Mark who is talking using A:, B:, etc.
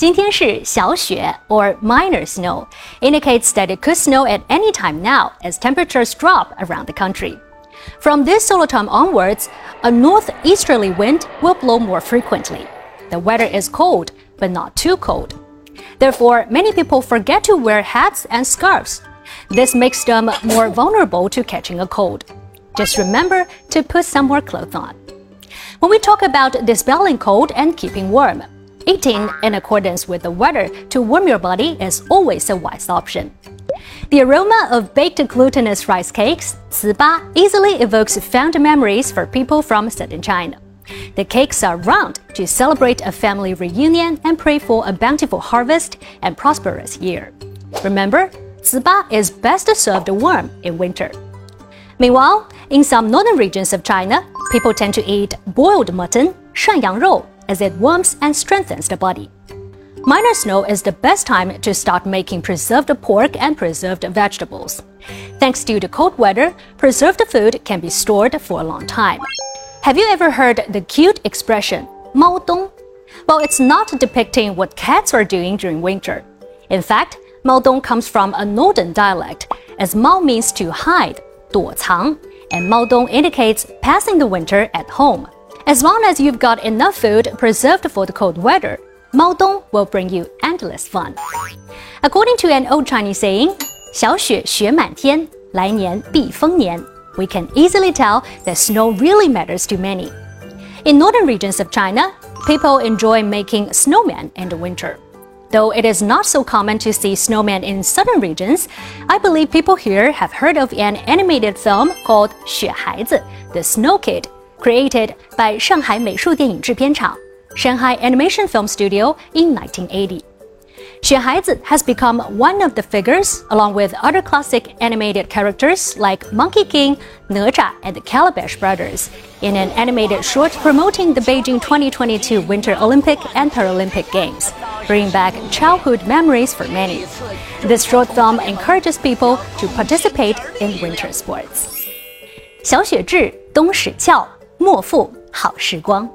A: 今天是小雪 or minor snow indicates that it could snow at any time now as temperatures drop around the country. From this solar term onwards, a northeasterly wind will blow more frequently. The weather is cold, but not too cold. Therefore, many people forget to wear hats and scarves. This makes them more vulnerable to catching a cold. Just remember to put some more clothes on. When we talk about dispelling cold and keeping warm, Eating in accordance with the weather to warm your body is always a wise option. The aroma of baked glutinous rice cakes, ziba, easily evokes fond memories for people from southern China. The cakes are round to celebrate a family reunion and pray for a bountiful harvest and prosperous year. Remember, ziba is best served warm in winter. Meanwhile, in some northern regions of China, people tend to eat boiled mutton, shuanyang rou, as it warms and strengthens the body. Minor snow is the best time to start making preserved pork and preserved vegetables. Thanks to the cold weather, preserved food can be stored for a long time. Have you ever heard the cute expression, 猫冬? Well, it's not depicting what cats are doing during winter. In fact, 猫冬 comes from a northern dialect, as 猫 means to hide, 躲藏, and 猫冬 indicates passing the winter at home. As long as you've got enough food preserved for the cold weather, Maodong will bring you endless fun. According to an old Chinese saying, 小雪雪满天，来年必丰年, we can easily tell that snow really matters to many. In northern regions of China, people enjoy making snowmen in the winter. Though it is not so common to see snowmen in southern regions, I believe people here have heard of an animated film called 雪孩子, The Snow Kid, created by Shanghai 美术电影制片厂 Shanghai Animation Film Studio in 1980. Xuehaizi has become one of the figures, along with other classic animated characters like Monkey King, Ne Zha, and the Calabash Brothers, in an animated short promoting the Beijing 2022 Winter Olympic and Paralympic Games, bringing back childhood memories for many. This short film encourages people to participate in winter sports. 小雪智、冬始俏莫负好时光。